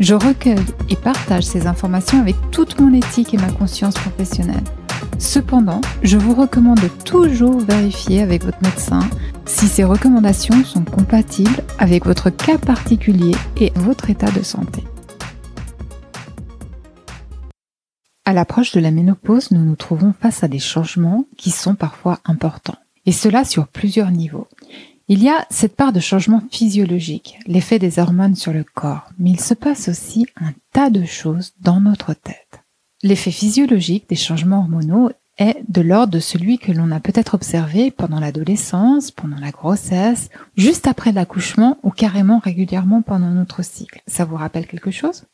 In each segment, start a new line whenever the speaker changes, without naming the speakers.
Je recueille et partage ces informations avec toute mon éthique et ma conscience professionnelle. Cependant, je vous recommande toujours vérifier avec votre médecin si ces recommandations sont compatibles avec votre cas particulier et votre état de santé. À l'approche de la ménopause, nous nous trouvons face à des changements qui sont parfois importants, et cela sur plusieurs niveaux. Il y a cette part de changement physiologique, l'effet des hormones sur le corps, mais il se passe aussi un tas de choses dans notre tête. L'effet physiologique des changements hormonaux est de l'ordre de celui que l'on a peut-être observé pendant l'adolescence, pendant la grossesse, juste après l'accouchement ou carrément régulièrement pendant notre cycle. Ça vous rappelle quelque chose?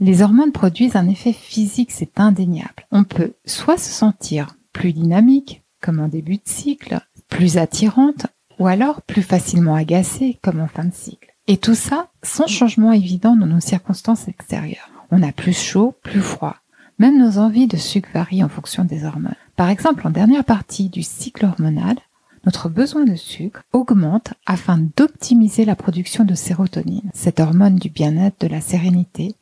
Les hormones produisent un effet physique, c'est indéniable. On peut soit se sentir plus dynamique, comme en début de cycle, plus attirante, ou alors plus facilement agacée, comme en fin de cycle. Et tout ça sans changement évident dans nos circonstances extérieures. On a plus chaud, plus froid. Même nos envies de sucre varient en fonction des hormones. Par exemple, en dernière partie du cycle hormonal, notre besoin de sucre augmente afin d'optimiser la production de sérotonine, cette hormone du bien-être, de la sérénité,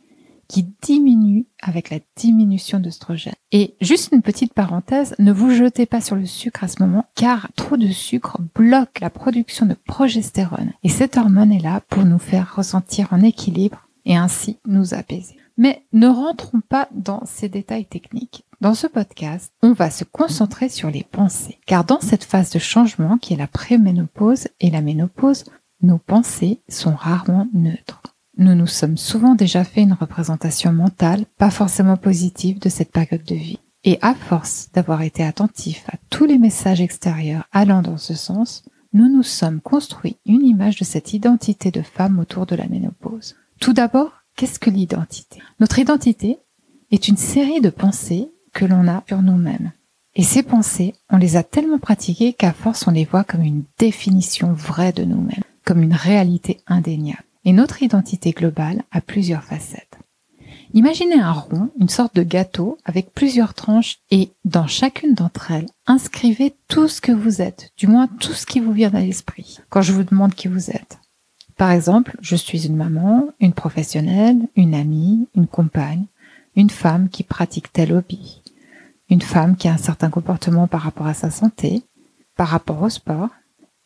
qui diminue avec la diminution d'œstrogène. Et juste une petite parenthèse, ne vous jetez pas sur le sucre à ce moment car trop de sucre bloque la production de progestérone. Et cette hormone est là pour nous faire ressentir en équilibre et ainsi nous apaiser. Mais ne rentrons pas dans ces détails techniques. Dans ce podcast, on va se concentrer sur les pensées. Car dans cette phase de changement qui est la préménopause et la ménopause, nos pensées sont rarement neutres nous nous sommes souvent déjà fait une représentation mentale pas forcément positive de cette période de vie. Et à force d'avoir été attentifs à tous les messages extérieurs allant dans ce sens, nous nous sommes construit une image de cette identité de femme autour de la ménopause. Tout d'abord, qu'est-ce que l'identité? Notre identité est une série de pensées que l'on a sur nous-mêmes. Et ces pensées, on les a tellement pratiquées qu'à force on les voit comme une définition vraie de nous-mêmes, comme une réalité indéniable. Et notre identité globale a plusieurs facettes. Imaginez un rond, une sorte de gâteau avec plusieurs tranches et dans chacune d'entre elles, inscrivez tout ce que vous êtes, du moins tout ce qui vous vient à l'esprit quand je vous demande qui vous êtes. Par exemple, je suis une maman, une professionnelle, une amie, une compagne, une femme qui pratique tel hobby, une femme qui a un certain comportement par rapport à sa santé, par rapport au sport.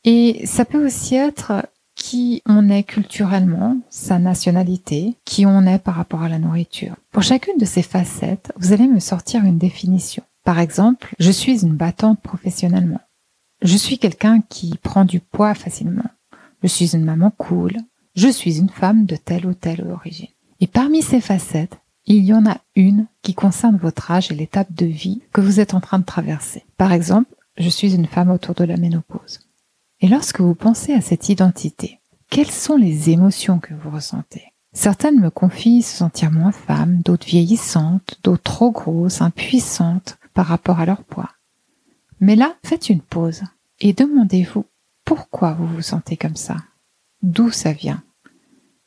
Et ça peut aussi être qui on est culturellement, sa nationalité, qui on est par rapport à la nourriture. Pour chacune de ces facettes, vous allez me sortir une définition. Par exemple, je suis une battante professionnellement. Je suis quelqu'un qui prend du poids facilement. Je suis une maman cool. Je suis une femme de telle ou telle origine. Et parmi ces facettes, il y en a une qui concerne votre âge et l'étape de vie que vous êtes en train de traverser. Par exemple, je suis une femme autour de la ménopause. Et lorsque vous pensez à cette identité, quelles sont les émotions que vous ressentez? Certaines me confient se sentir moins femme, d'autres vieillissantes, d'autres trop grosses, impuissantes par rapport à leur poids. Mais là, faites une pause et demandez-vous pourquoi vous vous sentez comme ça, d'où ça vient?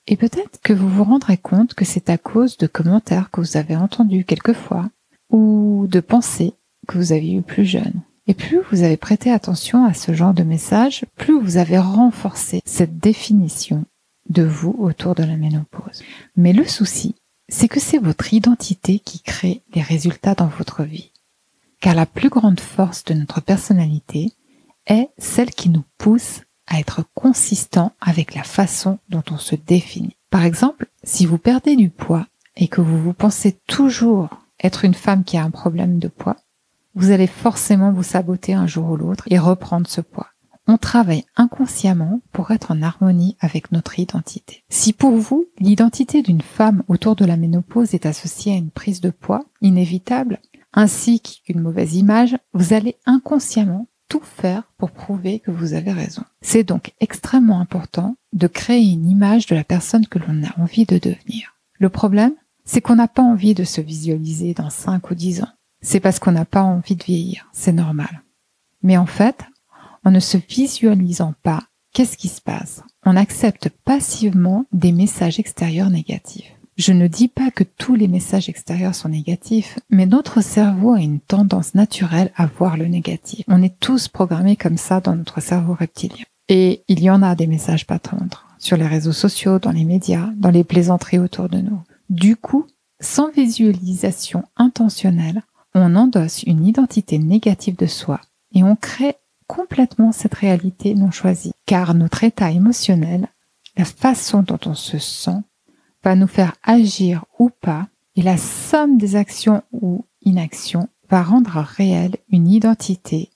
Et peut-être que vous vous rendrez compte que c'est à cause de commentaires que vous avez entendus quelquefois ou de pensées que vous aviez eues plus jeune. Et plus vous avez prêté attention à ce genre de message, plus vous avez renforcé cette définition de vous autour de la ménopause. Mais le souci, c'est que c'est votre identité qui crée les résultats dans votre vie. Car la plus grande force de notre personnalité est celle qui nous pousse à être consistant avec la façon dont on se définit. Par exemple, si vous perdez du poids et que vous vous pensez toujours être une femme qui a un problème de poids, vous allez forcément vous saboter un jour ou l'autre et reprendre ce poids. On travaille inconsciemment pour être en harmonie avec notre identité. Si pour vous, l'identité d'une femme autour de la ménopause est associée à une prise de poids inévitable, ainsi qu'une mauvaise image, vous allez inconsciemment tout faire pour prouver que vous avez raison. C'est donc extrêmement important de créer une image de la personne que l'on a envie de devenir. Le problème, c'est qu'on n'a pas envie de se visualiser dans 5 ou 10 ans. C'est parce qu'on n'a pas envie de vieillir, c'est normal. Mais en fait, en ne se visualisant pas, qu'est-ce qui se passe? On accepte passivement des messages extérieurs négatifs. Je ne dis pas que tous les messages extérieurs sont négatifs, mais notre cerveau a une tendance naturelle à voir le négatif. On est tous programmés comme ça dans notre cerveau reptilien. Et il y en a des messages pas tendres sur les réseaux sociaux, dans les médias, dans les plaisanteries autour de nous. Du coup, sans visualisation intentionnelle, on endosse une identité négative de soi et on crée complètement cette réalité non choisie. Car notre état émotionnel, la façon dont on se sent, va nous faire agir ou pas, et la somme des actions ou inactions va rendre réelle une identité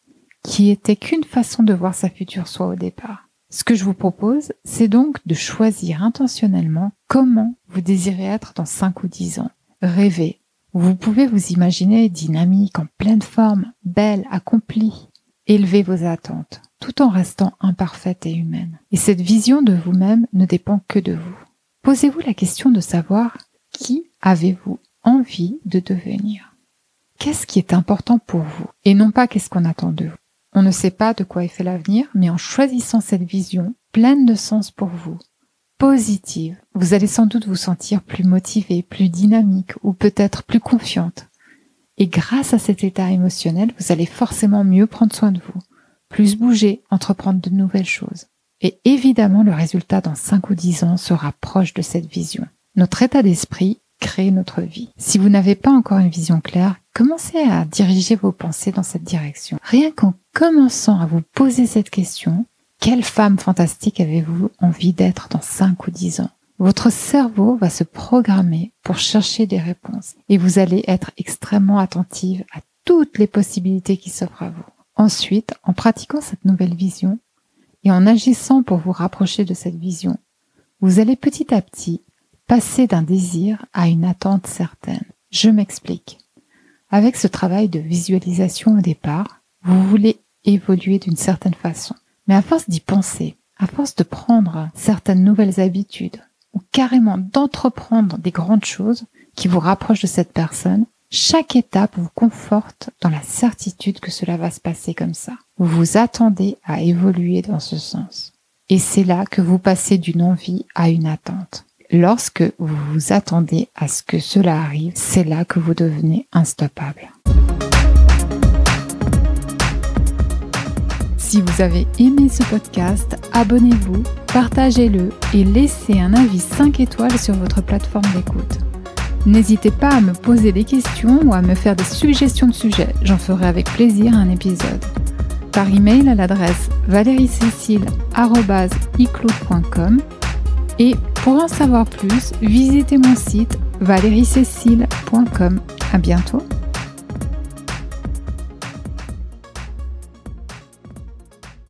qui était qu'une façon de voir sa future soi au départ. Ce que je vous propose, c'est donc de choisir intentionnellement comment vous désirez être dans 5 ou 10 ans. Rêvez. Vous pouvez vous imaginer dynamique, en pleine forme, belle, accomplie. Élevez vos attentes, tout en restant imparfaite et humaine. Et cette vision de vous-même ne dépend que de vous. Posez-vous la question de savoir qui avez-vous envie de devenir Qu'est-ce qui est important pour vous et non pas qu'est-ce qu'on attend de vous? On ne sait pas de quoi est fait l'avenir, mais en choisissant cette vision pleine de sens pour vous, positive, vous allez sans doute vous sentir plus motivé, plus dynamique ou peut-être plus confiante. Et grâce à cet état émotionnel, vous allez forcément mieux prendre soin de vous, plus bouger, entreprendre de nouvelles choses. Et évidemment, le résultat dans 5 ou 10 ans sera proche de cette vision. Notre état d'esprit crée notre vie. Si vous n'avez pas encore une vision claire, commencez à diriger vos pensées dans cette direction. Rien qu'en commençant à vous poser cette question, quelle femme fantastique avez-vous envie d'être dans 5 ou 10 ans? Votre cerveau va se programmer pour chercher des réponses et vous allez être extrêmement attentive à toutes les possibilités qui s'offrent à vous. Ensuite, en pratiquant cette nouvelle vision, et en agissant pour vous rapprocher de cette vision, vous allez petit à petit passer d'un désir à une attente certaine. Je m'explique. Avec ce travail de visualisation au départ, vous voulez évoluer d'une certaine façon. Mais à force d'y penser, à force de prendre certaines nouvelles habitudes, ou carrément d'entreprendre des grandes choses qui vous rapprochent de cette personne, chaque étape vous conforte dans la certitude que cela va se passer comme ça. Vous vous attendez à évoluer dans ce sens. Et c'est là que vous passez d'une envie à une attente. Lorsque vous vous attendez à ce que cela arrive, c'est là que vous devenez instoppable. Si vous avez aimé ce podcast, abonnez-vous, partagez-le et laissez un avis 5 étoiles sur votre plateforme d'écoute. N'hésitez pas à me poser des questions ou à me faire des suggestions de sujets, j'en ferai avec plaisir un épisode. Par email à l'adresse valeriecécile.com et pour en savoir plus, visitez mon site valeriecécile.com. À bientôt!